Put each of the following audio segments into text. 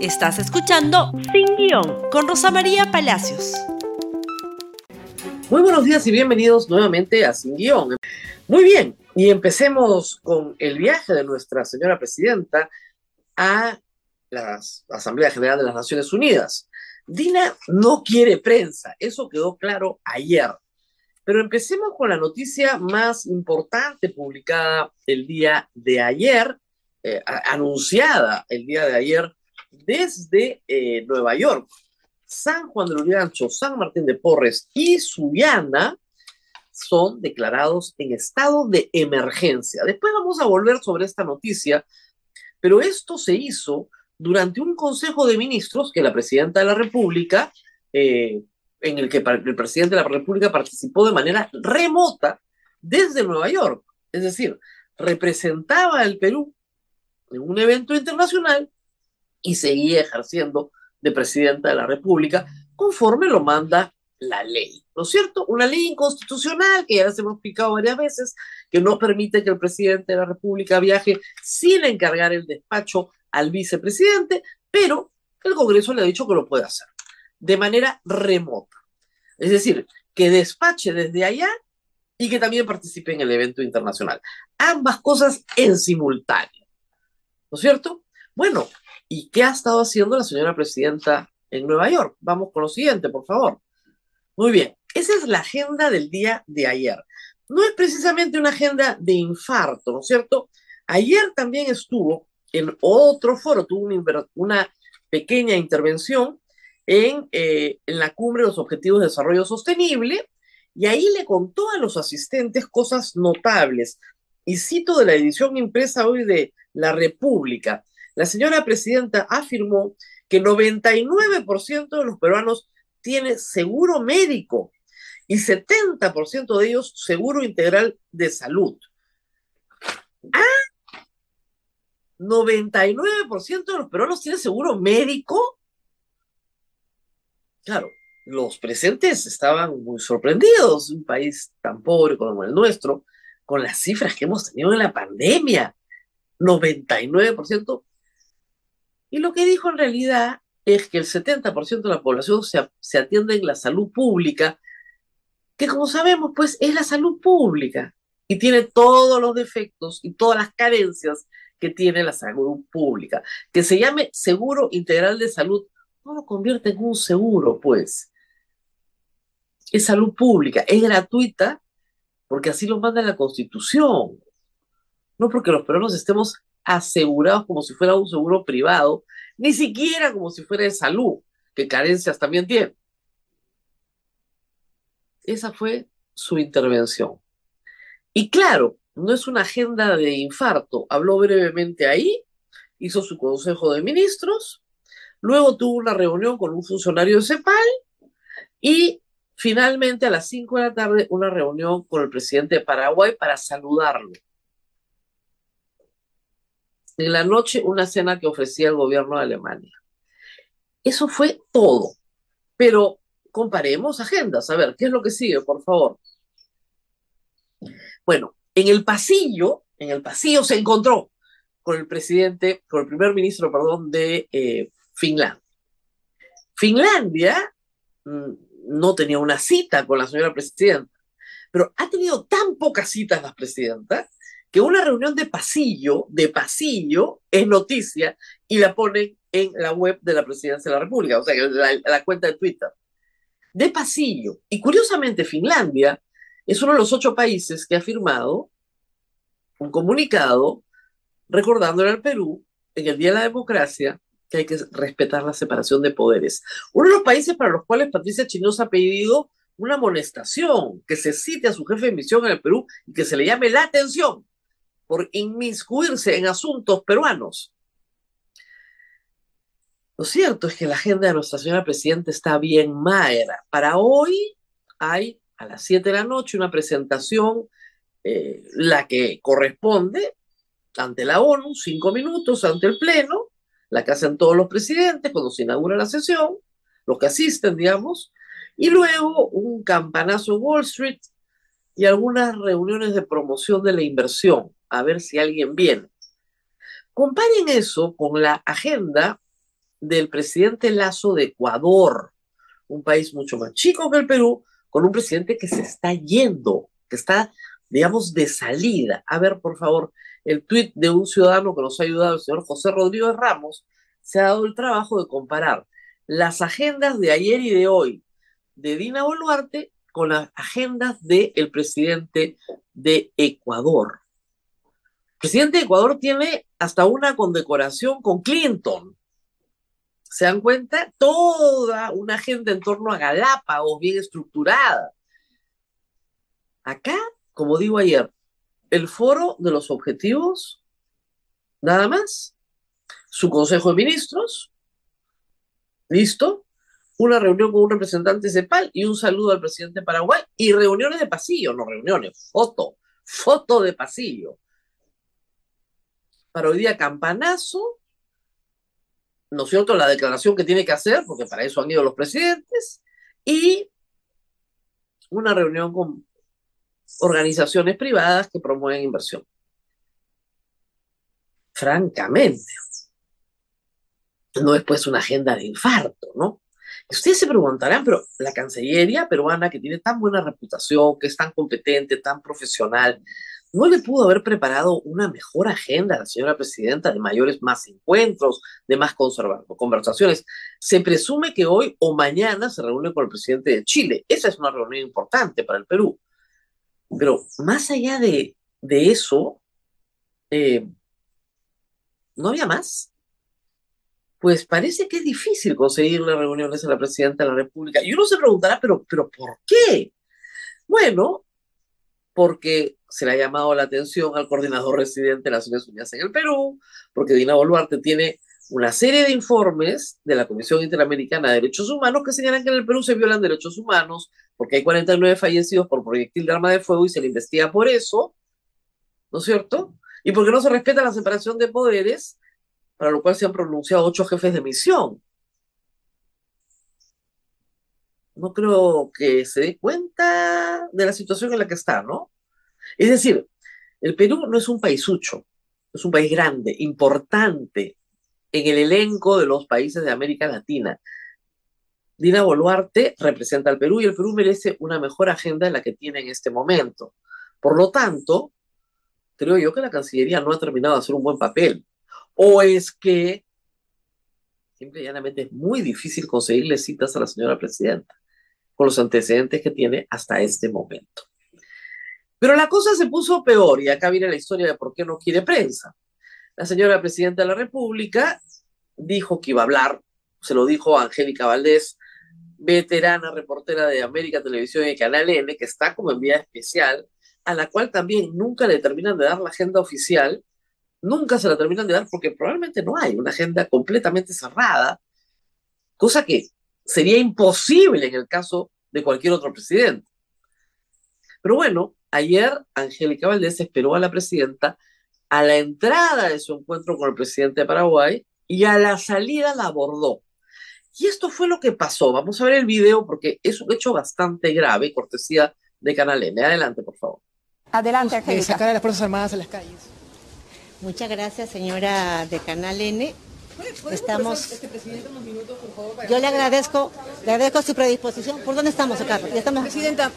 Estás escuchando Sin Guión con Rosa María Palacios. Muy buenos días y bienvenidos nuevamente a Sin Guión. Muy bien, y empecemos con el viaje de nuestra señora presidenta a la Asamblea General de las Naciones Unidas. Dina no quiere prensa, eso quedó claro ayer. Pero empecemos con la noticia más importante publicada el día de ayer, eh, anunciada el día de ayer desde eh, Nueva York. San Juan de Lurigancho, San Martín de Porres y Subiana son declarados en estado de emergencia. Después vamos a volver sobre esta noticia, pero esto se hizo durante un Consejo de Ministros que la Presidenta de la República, eh, en el que el presidente de la República participó de manera remota desde Nueva York. Es decir, representaba al Perú en un evento internacional y seguía ejerciendo de presidenta de la República conforme lo manda la ley, ¿no es cierto? Una ley inconstitucional que ya les hemos explicado varias veces, que no permite que el presidente de la República viaje sin encargar el despacho al vicepresidente, pero el Congreso le ha dicho que lo puede hacer de manera remota. Es decir, que despache desde allá y que también participe en el evento internacional. Ambas cosas en simultáneo. ¿No es cierto? Bueno, ¿Y qué ha estado haciendo la señora presidenta en Nueva York? Vamos con lo siguiente, por favor. Muy bien, esa es la agenda del día de ayer. No es precisamente una agenda de infarto, ¿no es cierto? Ayer también estuvo en otro foro, tuvo una, pequeña intervención en, eh, en la cumbre de los Objetivos de Desarrollo Sostenible y ahí le contó a los asistentes cosas notables. Y cito de la edición impresa hoy de La República. La señora presidenta afirmó que 99% de los peruanos tiene seguro médico y 70% de ellos seguro integral de salud. ¿Ah? 99% de los peruanos tiene seguro médico. Claro, los presentes estaban muy sorprendidos, un país tan pobre como el nuestro, con las cifras que hemos tenido en la pandemia. 99% y lo que dijo en realidad es que el 70% de la población se, atiende en la salud pública, que como sabemos, pues es la salud pública y tiene todos los defectos y todas las carencias que tiene la salud pública. Que se llame seguro integral de salud, no lo convierte en un seguro, pues. Es salud pública, es gratuita, porque así lo manda la Constitución. No porque los peruanos estemos asegurados como si fuera un seguro privado, ni siquiera como si fuera de salud, que carencias también tiene. Esa fue su intervención. Y claro, no es una agenda de infarto. Habló brevemente ahí, hizo su consejo de ministros, luego tuvo una reunión con un funcionario de CEPAL y finalmente a las 5 de la tarde una reunión con el presidente de Paraguay para saludarlo en la noche una cena que ofrecía el gobierno de Alemania. Eso fue todo. Pero comparemos agendas. A ver, ¿qué es lo que sigue, por favor? Bueno, en el pasillo, en el pasillo se encontró con el presidente, con el primer ministro, perdón, de eh, Finlandia. Finlandia mm, no tenía una cita con la señora presidenta, pero ha tenido tan pocas citas las presidentas que una reunión de pasillo, de pasillo, es noticia y la ponen en la web de la Presidencia de la República, o sea, la, la cuenta de Twitter. De pasillo. Y curiosamente, Finlandia es uno de los ocho países que ha firmado un comunicado recordándole al Perú, en el Día de la Democracia, que hay que respetar la separación de poderes. Uno de los países para los cuales Patricia Chinosa ha pedido una amonestación, que se cite a su jefe de misión en el Perú y que se le llame la atención por inmiscuirse en asuntos peruanos. Lo cierto es que la agenda de nuestra señora presidenta está bien magra. Para hoy hay a las 7 de la noche una presentación, eh, la que corresponde ante la ONU, cinco minutos ante el Pleno, la que hacen todos los presidentes cuando se inaugura la sesión, los que asisten, digamos, y luego un campanazo Wall Street y algunas reuniones de promoción de la inversión a ver si alguien viene. Comparen eso con la agenda del presidente Lazo de Ecuador, un país mucho más chico que el Perú, con un presidente que se está yendo, que está, digamos, de salida. A ver, por favor, el tuit de un ciudadano que nos ha ayudado, el señor José Rodríguez Ramos, se ha dado el trabajo de comparar las agendas de ayer y de hoy de Dina Boluarte con las agendas del presidente de Ecuador. Presidente de Ecuador tiene hasta una condecoración con Clinton. ¿Se dan cuenta? Toda una agenda en torno a Galápagos bien estructurada. Acá, como digo ayer, el foro de los objetivos, nada más, su consejo de ministros, listo, una reunión con un representante CEPAL y un saludo al presidente de Paraguay y reuniones de pasillo, no reuniones, foto, foto de pasillo. Para hoy día campanazo, ¿no es cierto? La declaración que tiene que hacer, porque para eso han ido los presidentes, y una reunión con organizaciones privadas que promueven inversión. Francamente, no es pues una agenda de infarto, ¿no? Ustedes se preguntarán, pero la Cancillería peruana, que tiene tan buena reputación, que es tan competente, tan profesional, ¿no le pudo haber preparado una mejor agenda a la señora presidenta de mayores más encuentros, de más conversaciones? Se presume que hoy o mañana se reúne con el presidente de Chile. Esa es una reunión importante para el Perú. Pero más allá de, eso, eh, no había más pues parece que es difícil conseguirle reuniones a la presidenta de la República. Y uno se preguntará, pero, pero ¿por qué? Bueno, porque se le ha llamado la atención al coordinador residente de las Naciones Unidas en el Perú, porque Dina Boluarte tiene una serie de informes de la Comisión Interamericana de Derechos Humanos que señalan que en el Perú se violan derechos humanos, porque hay 49 fallecidos por proyectil de arma de fuego y se le investiga por eso, ¿no es cierto? Y porque no se respeta la separación de poderes para lo cual se han pronunciado ocho jefes de misión. No creo que se dé cuenta de la situación en la que está, ¿no? Es decir, el Perú no es un paisucho, es un país grande, importante en el elenco de los países de América Latina. Dina Boluarte representa al Perú y el Perú merece una mejor agenda de la que tiene en este momento. Por lo tanto, creo yo que la Cancillería no ha terminado de hacer un buen papel o es que simple y llanamente es muy difícil conseguirle citas a la señora presidenta con los antecedentes que tiene hasta este momento. Pero la cosa se puso peor y acá viene la historia de por qué no quiere prensa. La señora presidenta de la República dijo que iba a hablar, se lo dijo a Angélica Valdés, veterana reportera de América Televisión y Canal N, que está como enviada especial, a la cual también nunca le terminan de dar la agenda oficial nunca se la terminan de dar porque probablemente no hay una agenda completamente cerrada, cosa que sería imposible en el caso de cualquier otro presidente. Pero bueno, ayer Angélica Valdés esperó a la presidenta a la entrada de su encuentro con el presidente de Paraguay y a la salida la abordó. Y esto fue lo que pasó. Vamos a ver el video porque es un hecho bastante grave, cortesía de Canal N. Adelante, por favor. Adelante, Angélica. sacar a las Fuerzas Armadas a las calles. Muchas gracias, señora de Canal N. Estamos. Este Yo le agradezco, le agradezco su predisposición. ¿Por dónde estamos acá? estamos... Presidenta,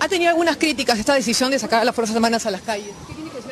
¿ha tenido algunas críticas esta decisión de sacar a las Fuerzas Armadas a las calles?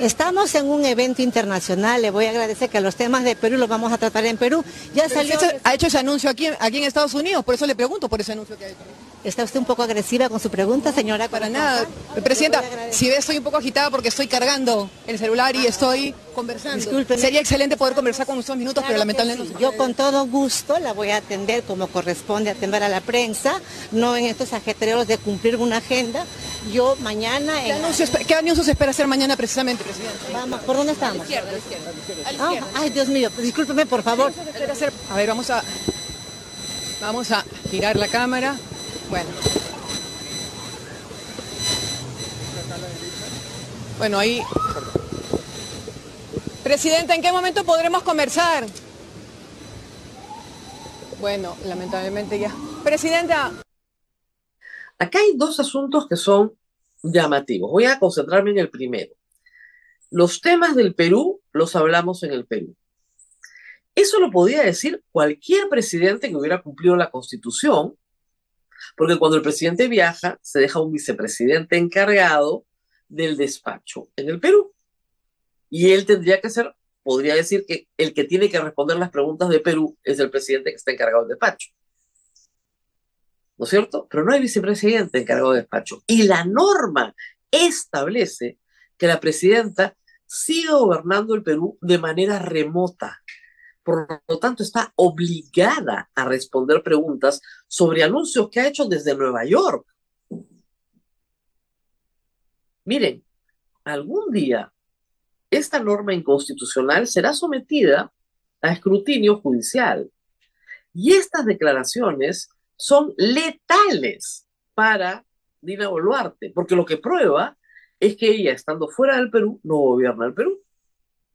Estamos en un evento internacional, le voy a agradecer que los temas de Perú los vamos a tratar en Perú. Ya salió... ¿Ha hecho ese anuncio aquí, aquí en Estados Unidos? Por eso le pregunto por ese anuncio que ha hecho. ¿Está usted un poco agresiva con su pregunta, señora? Para nada. Presidenta, si ve, estoy un poco agitada porque estoy cargando el celular y estoy conversando. Disculpe. Sería excelente poder conversar con unos minutos, pero lamentablemente no. Yo con todo gusto la voy a atender como corresponde atender a la prensa, no en estos ajetreos de cumplir una agenda. Yo mañana... ¿Qué, anuncios, ¿qué espera hacer mañana precisamente, presidente? Vamos, ¿por dónde estamos? A la izquierda, a la izquierda. A la izquierda. ay, Dios mío, discúlpeme, por favor. A ver, vamos a... Vamos a girar la cámara. Bueno. Bueno, ahí... Presidenta, ¿en qué momento podremos conversar? Bueno, lamentablemente ya. Presidenta. Acá hay dos asuntos que son llamativos. Voy a concentrarme en el primero. Los temas del Perú los hablamos en el Perú. Eso lo podía decir cualquier presidente que hubiera cumplido la constitución, porque cuando el presidente viaja, se deja un vicepresidente encargado del despacho en el Perú. Y él tendría que ser, podría decir que el que tiene que responder las preguntas de Perú es el presidente que está encargado del despacho. ¿No es cierto? Pero no hay vicepresidente encargado del despacho. Y la norma establece que la presidenta sigue gobernando el Perú de manera remota. Por lo tanto, está obligada a responder preguntas sobre anuncios que ha hecho desde Nueva York. Miren, algún día esta norma inconstitucional será sometida a escrutinio judicial. Y estas declaraciones son letales para Dina Boluarte, porque lo que prueba es que ella, estando fuera del Perú, no gobierna el Perú.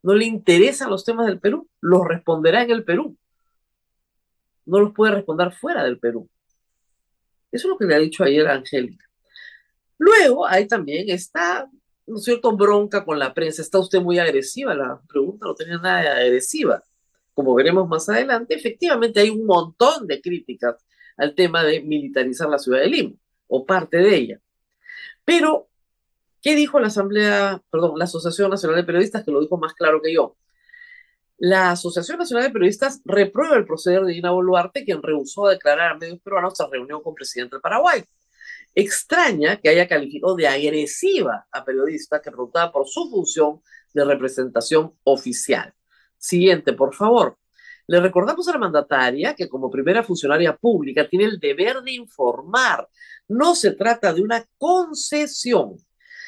No le interesan los temas del Perú, los responderá en el Perú. No los puede responder fuera del Perú. Eso es lo que le ha dicho ayer Angélica. Luego hay también esta, ¿no es cierto?, bronca con la prensa. Está usted muy agresiva. La pregunta no tenía nada de agresiva. Como veremos más adelante, efectivamente hay un montón de críticas al tema de militarizar la ciudad de Lima, o parte de ella. Pero, ¿qué dijo la Asamblea, perdón, la Asociación Nacional de Periodistas, que lo dijo más claro que yo? La Asociación Nacional de Periodistas reprueba el proceder de Dina Boluarte, quien rehusó declarar a medios peruanos tras reunión con el presidente del Paraguay. Extraña que haya calificado de agresiva a periodistas que preguntaba por su función de representación oficial. Siguiente, por favor. Le recordamos a la mandataria que como primera funcionaria pública tiene el deber de informar. No se trata de una concesión.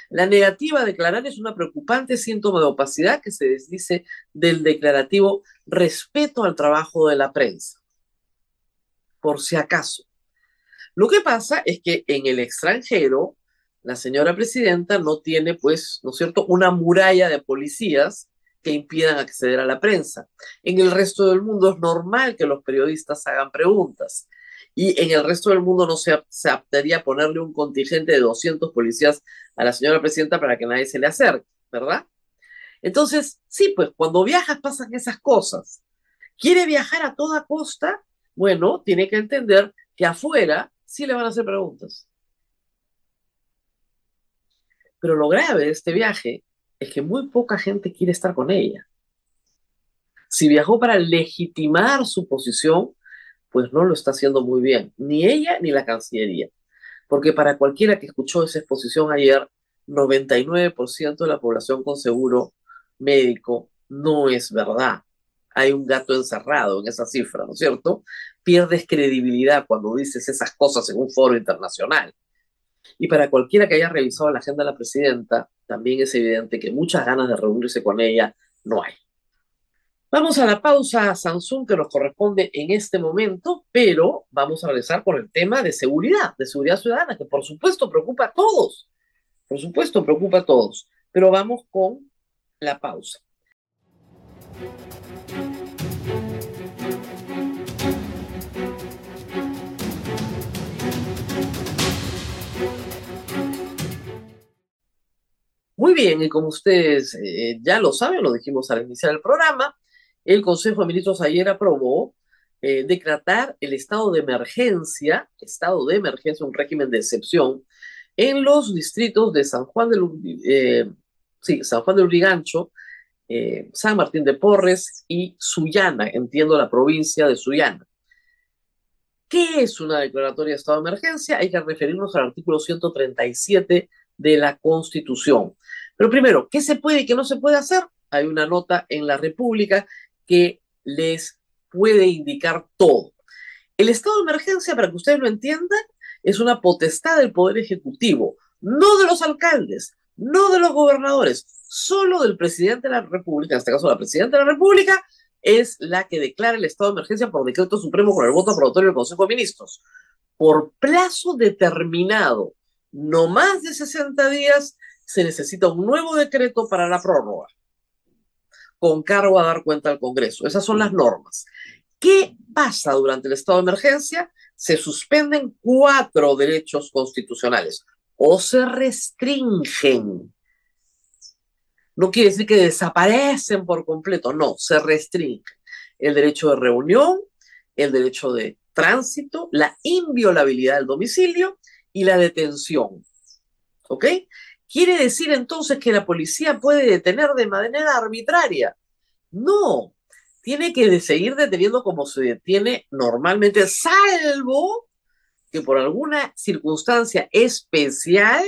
La negativa a declarar es una preocupante síntoma de opacidad que se desdice del declarativo respeto al trabajo de la prensa. Por si acaso. Lo que pasa es que en el extranjero, la señora presidenta no tiene, pues, ¿no es cierto?, una muralla de policías que impidan acceder a la prensa. En el resto del mundo es normal que los periodistas hagan preguntas. Y en el resto del mundo no se, se ponerle un contingente de 200 policías a la señora presidenta para que nadie se le acerque, ¿verdad? Entonces, sí, pues cuando viajas pasan esas cosas. ¿Quiere viajar a toda costa? Bueno, tiene que entender que afuera sí le van a hacer preguntas. Pero lo grave de este viaje es que muy poca gente quiere estar con ella. Si viajó para legitimar su posición, pues no lo está haciendo muy bien, ni ella ni la Cancillería. Porque para cualquiera que escuchó esa exposición ayer, 99% de la población con seguro médico no es verdad. Hay un gato encerrado en esa cifra, ¿no es cierto? Pierdes credibilidad cuando dices esas cosas en un foro internacional. Y para cualquiera que haya revisado la agenda de la presidenta, también es evidente que muchas ganas de reunirse con ella no hay. Vamos a la pausa, Samsung, que nos corresponde en este momento, pero vamos a regresar con el tema de seguridad, de seguridad ciudadana, que por supuesto preocupa a todos. Por supuesto preocupa a todos. Pero vamos con la pausa. Muy bien, y como ustedes eh, ya lo saben, lo dijimos al iniciar el programa, el Consejo de Ministros ayer aprobó eh, decretar el estado de emergencia, estado de emergencia, un régimen de excepción, en los distritos de San Juan del, eh, sí, San Juan de Urigancho, San Martín de Porres y Sullana, entiendo la provincia de Sullana. ¿Qué es una declaratoria de estado de emergencia? Hay que referirnos al artículo 137 de la Constitución. Pero primero, ¿qué se puede y qué no se puede hacer? Hay una nota en la República que les puede indicar todo. El estado de emergencia, para que ustedes lo entiendan, es una potestad del Poder Ejecutivo, no de los alcaldes, no de los gobernadores, solo del presidente de la República, en este caso la presidenta de la República, es la que declara el estado de emergencia por decreto supremo con el voto aprobatorio del Consejo de Ministros. Por plazo determinado, no más de 60 días, se necesita un nuevo decreto para la prórroga, con cargo a dar cuenta al Congreso. Esas son las normas. ¿Qué pasa durante el estado de emergencia? Se suspenden cuatro derechos constitucionales o se restringen. No quiere decir que desaparecen por completo, no, se restringen. el derecho de reunión, el derecho de tránsito, la inviolabilidad del domicilio y la detención. ¿Ok? ¿Quiere decir entonces que la policía puede detener de manera arbitraria? No, tiene que seguir deteniendo como se detiene normalmente, salvo que por alguna circunstancia especial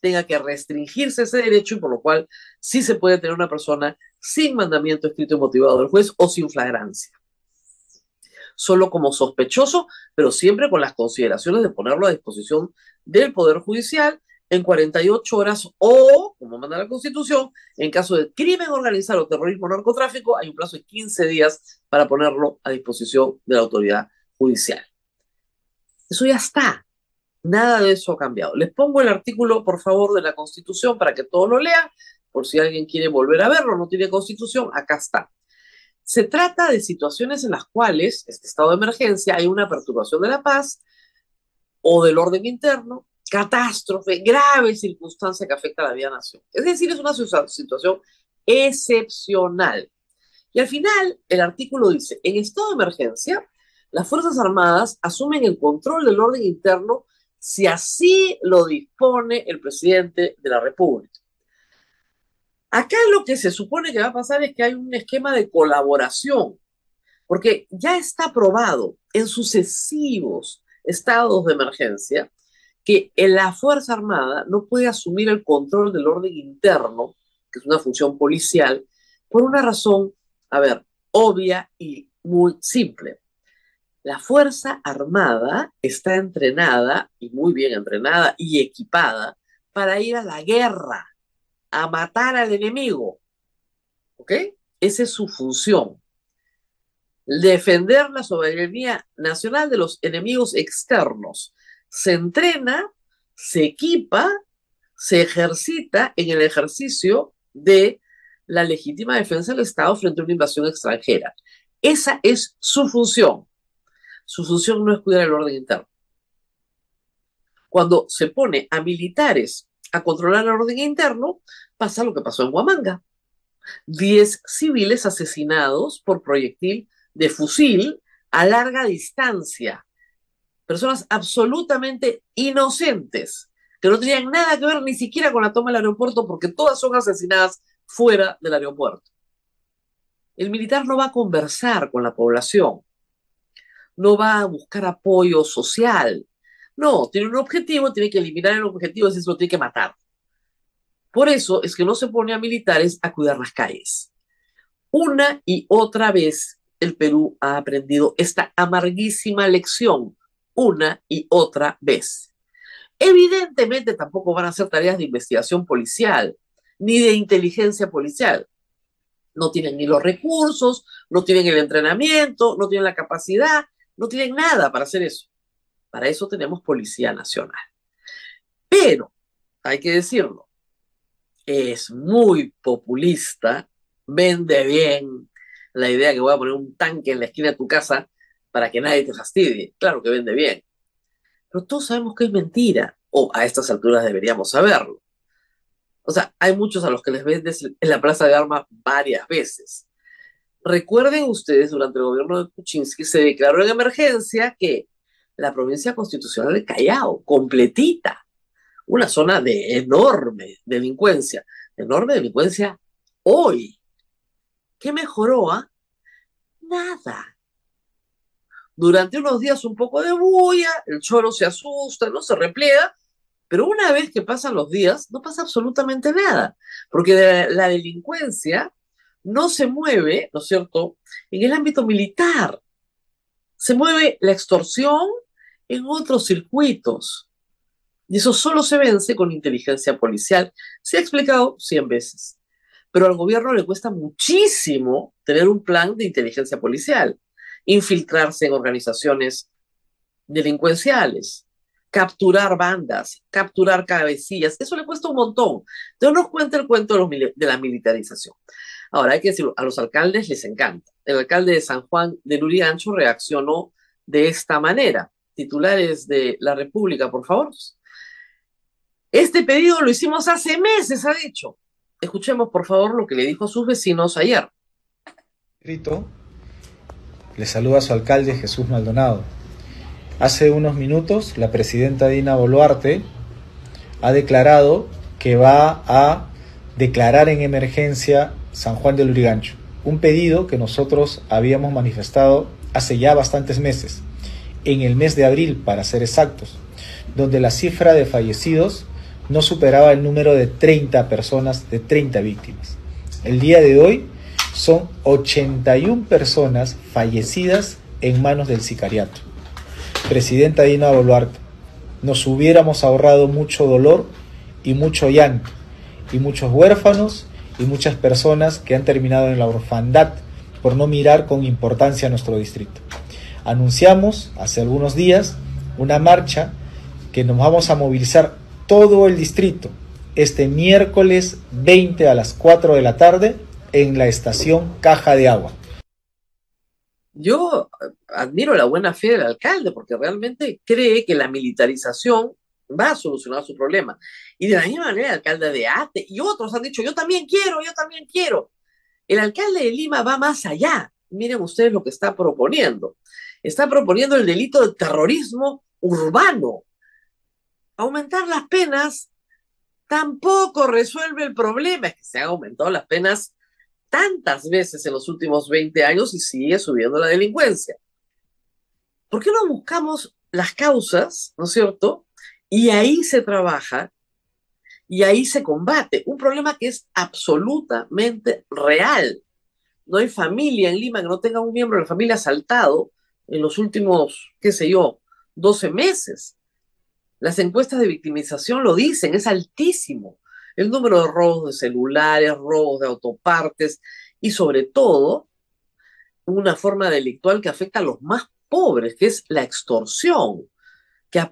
tenga que restringirse ese derecho y por lo cual sí se puede tener una persona sin mandamiento escrito y motivado del juez o sin flagrancia. Solo como sospechoso, pero siempre con las consideraciones de ponerlo a disposición del Poder Judicial en 48 horas o, como manda la Constitución, en caso de crimen organizado o terrorismo narcotráfico, hay un plazo de 15 días para ponerlo a disposición de la autoridad judicial. Eso ya está. Nada de eso ha cambiado. Les pongo el artículo, por favor, de la Constitución para que todos lo lean, por si alguien quiere volver a verlo, no tiene Constitución, acá está. Se trata de situaciones en las cuales, este estado de emergencia, hay una perturbación de la paz o del orden interno, catástrofe, grave circunstancia que afecta a la vida nación. Es decir, es una situación excepcional. Y al final, el artículo dice, en estado de emergencia, las Fuerzas Armadas asumen el control del orden interno si así lo dispone el presidente de la República. Acá lo que se supone que va a pasar es que hay un esquema de colaboración, porque ya está probado en sucesivos estados de emergencia que la Fuerza Armada no puede asumir el control del orden interno, que es una función policial, por una razón, a ver, obvia y muy simple. La Fuerza Armada está entrenada, y muy bien entrenada y equipada, para ir a la guerra, a matar al enemigo. ¿Ok? Esa es su función. Defender la soberanía nacional de los enemigos externos. Se entrena, se equipa, se ejercita en el ejercicio de la legítima defensa del Estado frente a una invasión extranjera. Esa es su función. Su función no es cuidar el orden interno. Cuando se pone a militares a controlar el orden interno, pasa lo que pasó en Huamanga. Diez civiles asesinados por proyectil de fusil a larga distancia. Personas absolutamente inocentes, que no tenían nada que ver ni siquiera con la toma del aeropuerto, porque todas son asesinadas fuera del aeropuerto. El militar no va a conversar con la población, no va a buscar apoyo social. No, tiene un objetivo, tiene que eliminar el objetivo, es lo tiene que matar. Por eso es que no se pone a militares a cuidar las calles. Una y otra vez el Perú ha aprendido esta amarguísima lección, una y otra vez. Evidentemente tampoco van a hacer tareas de investigación policial, ni de inteligencia policial. No tienen ni los recursos, no tienen el entrenamiento, no tienen la capacidad, no tienen nada para hacer eso. Para eso tenemos Policía Nacional. Pero, hay que decirlo, es muy populista, vende bien la idea que voy a poner un tanque en la esquina de tu casa para que nadie te fastidie. Claro que vende bien. Pero todos sabemos que es mentira, o a estas alturas deberíamos saberlo. O sea, hay muchos a los que les vendes en la plaza de armas varias veces. Recuerden ustedes, durante el gobierno de Kuczynski se declaró en emergencia que la provincia constitucional de Callao, completita, una zona de enorme delincuencia, enorme delincuencia hoy. ¿Qué mejoró? Ah? Nada. Durante unos días un poco de bulla, el choro se asusta, no se repliega, pero una vez que pasan los días, no pasa absolutamente nada, porque la delincuencia no se mueve, ¿no es cierto?, en el ámbito militar. Se mueve la extorsión en otros circuitos. Y eso solo se vence con inteligencia policial. Se ha explicado cien veces. Pero al gobierno le cuesta muchísimo tener un plan de inteligencia policial, infiltrarse en organizaciones delincuenciales, capturar bandas, capturar cabecillas. Eso le cuesta un montón. Entonces nos cuenta el cuento de, la militarización. Ahora, hay que decirlo, a los alcaldes les encanta. El alcalde de San Juan de Lurigancho reaccionó de esta manera. Titulares de la República, por favor. Este pedido lo hicimos hace meses, ha dicho. Escuchemos, por favor, lo que le dijo a sus vecinos ayer. Escrito Le saluda su alcalde Jesús Maldonado. Hace unos minutos la presidenta Dina Boluarte ha declarado que va a declarar en emergencia San Juan del Urigancho, un pedido que nosotros habíamos manifestado hace ya bastantes meses, en el mes de abril para ser exactos, donde la cifra de fallecidos no superaba el número de 30 personas, de 30 víctimas. El día de hoy son 81 personas fallecidas en manos del sicariato. Presidenta Dina Boluarte, nos hubiéramos ahorrado mucho dolor y mucho llanto, y muchos huérfanos y muchas personas que han terminado en la orfandad por no mirar con importancia a nuestro distrito. Anunciamos hace algunos días una marcha que nos vamos a movilizar todo el distrito este miércoles 20 a las 4 de la tarde en la estación Caja de Agua. Yo admiro la buena fe del alcalde porque realmente cree que la militarización va a solucionar su problema. Y de la misma manera el alcalde de Ate y otros han dicho, yo también quiero, yo también quiero. El alcalde de Lima va más allá. Miren ustedes lo que está proponiendo. Está proponiendo el delito de terrorismo urbano. Aumentar las penas tampoco resuelve el problema. Es que se han aumentado las penas tantas veces en los últimos 20 años y sigue subiendo la delincuencia. ¿Por qué no buscamos las causas, ¿no es cierto? Y ahí se trabaja y ahí se combate. Un problema que es absolutamente real. No hay familia en Lima que no tenga un miembro de la familia asaltado en los últimos, qué sé yo, 12 meses. Las encuestas de victimización lo dicen, es altísimo el número de robos de celulares, robos de autopartes y sobre todo una forma delictual que afecta a los más pobres, que es la extorsión, que,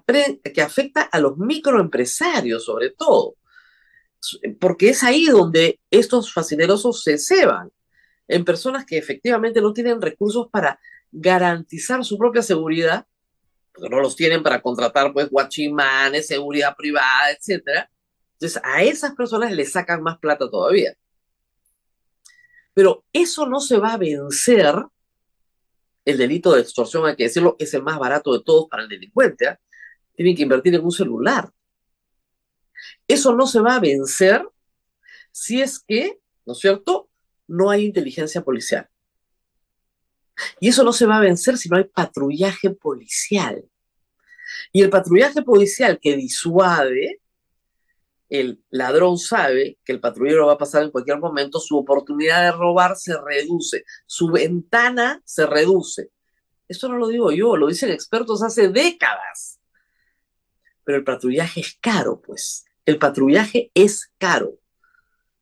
que afecta a los microempresarios sobre todo, porque es ahí donde estos fascinerosos se ceban, en personas que efectivamente no tienen recursos para garantizar su propia seguridad, porque no los tienen para contratar pues guachimanes, seguridad privada, etcétera, entonces, a esas personas le sacan más plata todavía. Pero eso no se va a vencer. El delito de extorsión, hay que decirlo, es el más barato de todos para el delincuente. ¿ah? Tienen que invertir en un celular. Eso no se va a vencer si es que, ¿no es cierto?, no hay inteligencia policial. Y eso no se va a vencer si no hay patrullaje policial. Y el patrullaje policial que disuade el ladrón sabe que el patrullero va a pasar en cualquier momento, su oportunidad de robar se reduce, su ventana se reduce. Esto no lo digo yo, lo dicen expertos hace décadas. Pero el patrullaje es caro, pues. El patrullaje es caro.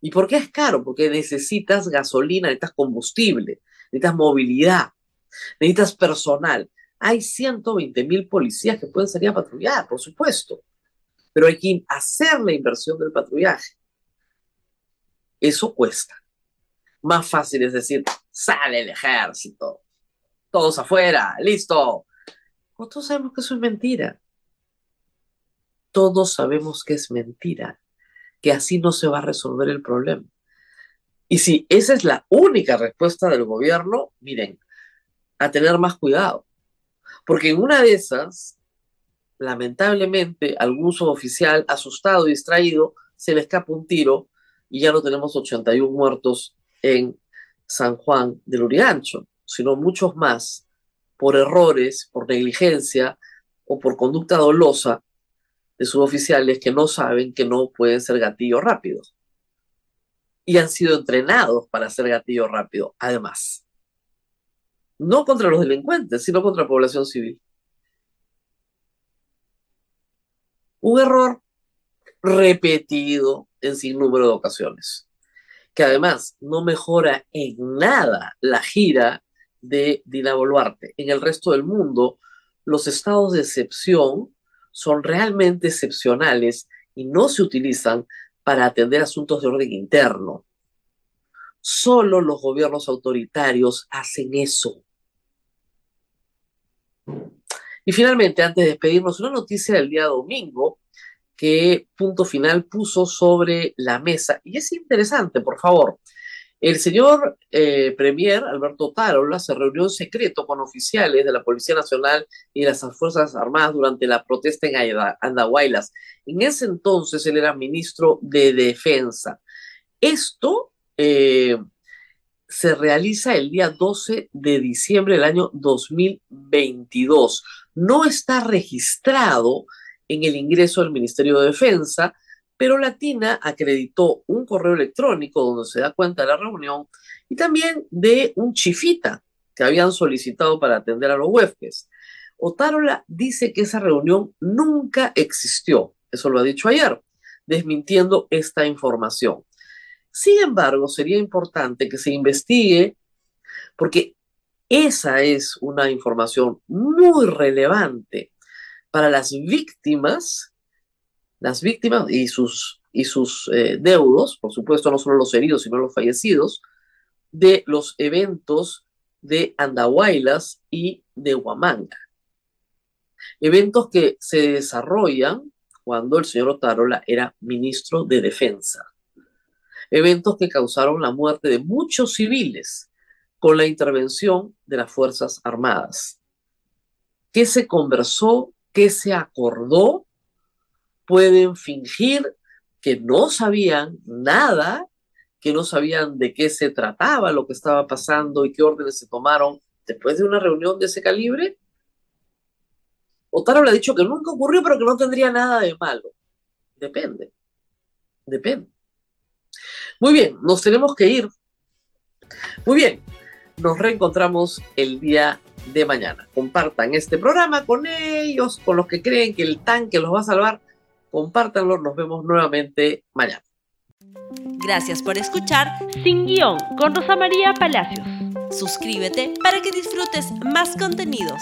¿Y por qué es caro? Porque necesitas gasolina, necesitas combustible, necesitas movilidad, necesitas personal. Hay 120 mil policías que pueden salir a patrullar, por supuesto pero hay que hacer la inversión del patrullaje. Eso cuesta. Más fácil es decir, sale el ejército, todos afuera, listo. Todos sabemos que eso es mentira. Todos sabemos que es mentira, que así no se va a resolver el problema. Y si esa es la única respuesta del gobierno, miren, a tener más cuidado. Porque en una de esas, lamentablemente, algún suboficial asustado y distraído se le escapa un tiro y ya no tenemos 81 muertos en San Juan del Urigancho, sino muchos más por errores, por negligencia o por conducta dolosa de suboficiales que no saben que no pueden ser gatillos rápidos. Y han sido entrenados para ser gatillo rápido, además. No contra los delincuentes, sino contra la población civil. Un error repetido en sin número de ocasiones, que además no mejora en nada la gira de Dina Boluarte. En el resto del mundo, los estados de excepción son realmente excepcionales y no se utilizan para atender asuntos de orden interno. Solo los gobiernos autoritarios hacen eso. Y finalmente, antes de despedirnos, una noticia del día domingo que Punto Final puso sobre la mesa. Y es interesante, por favor. El señor eh, Premier Alberto Tarola se reunió en secreto con oficiales de la Policía Nacional y de las Fuerzas Armadas durante la protesta en Andahuaylas. En ese entonces él era ministro de Defensa. Esto eh, se realiza el día 12 de diciembre del año 2022. No está registrado en el ingreso del Ministerio de Defensa, pero Latina acreditó un correo electrónico donde se da cuenta de la reunión y también de un chifita que habían solicitado para atender a los huéspedes. Otárola dice que esa reunión nunca existió, eso lo ha dicho ayer, desmintiendo esta información. Sin embargo, sería importante que se investigue porque esa es una información muy relevante para las víctimas las víctimas y sus, y sus eh, deudos, por supuesto no solo los heridos, sino los fallecidos, de los eventos de Andahuaylas y de Huamanga. Eventos que se desarrollan cuando el señor Otarola era ministro de Defensa. Eventos que causaron la muerte de muchos civiles con la intervención de las Fuerzas Armadas. ¿Qué se conversó? ¿Qué se acordó? pueden fingir que no sabían nada, que no sabían de qué se trataba, lo que estaba pasando y qué órdenes se tomaron después de una reunión de ese calibre. Otaro le ha dicho que nunca ocurrió, pero que no tendría nada de malo. Depende. Depende. Muy bien, nos tenemos que ir. Muy bien, nos reencontramos el día de mañana. Compartan este programa con ellos, con los que creen que el tanque los va a salvar compártanlo, nos vemos nuevamente mañana. Gracias por escuchar Sin Guión con Rosa María Palacios. Suscríbete para que disfrutes más contenidos.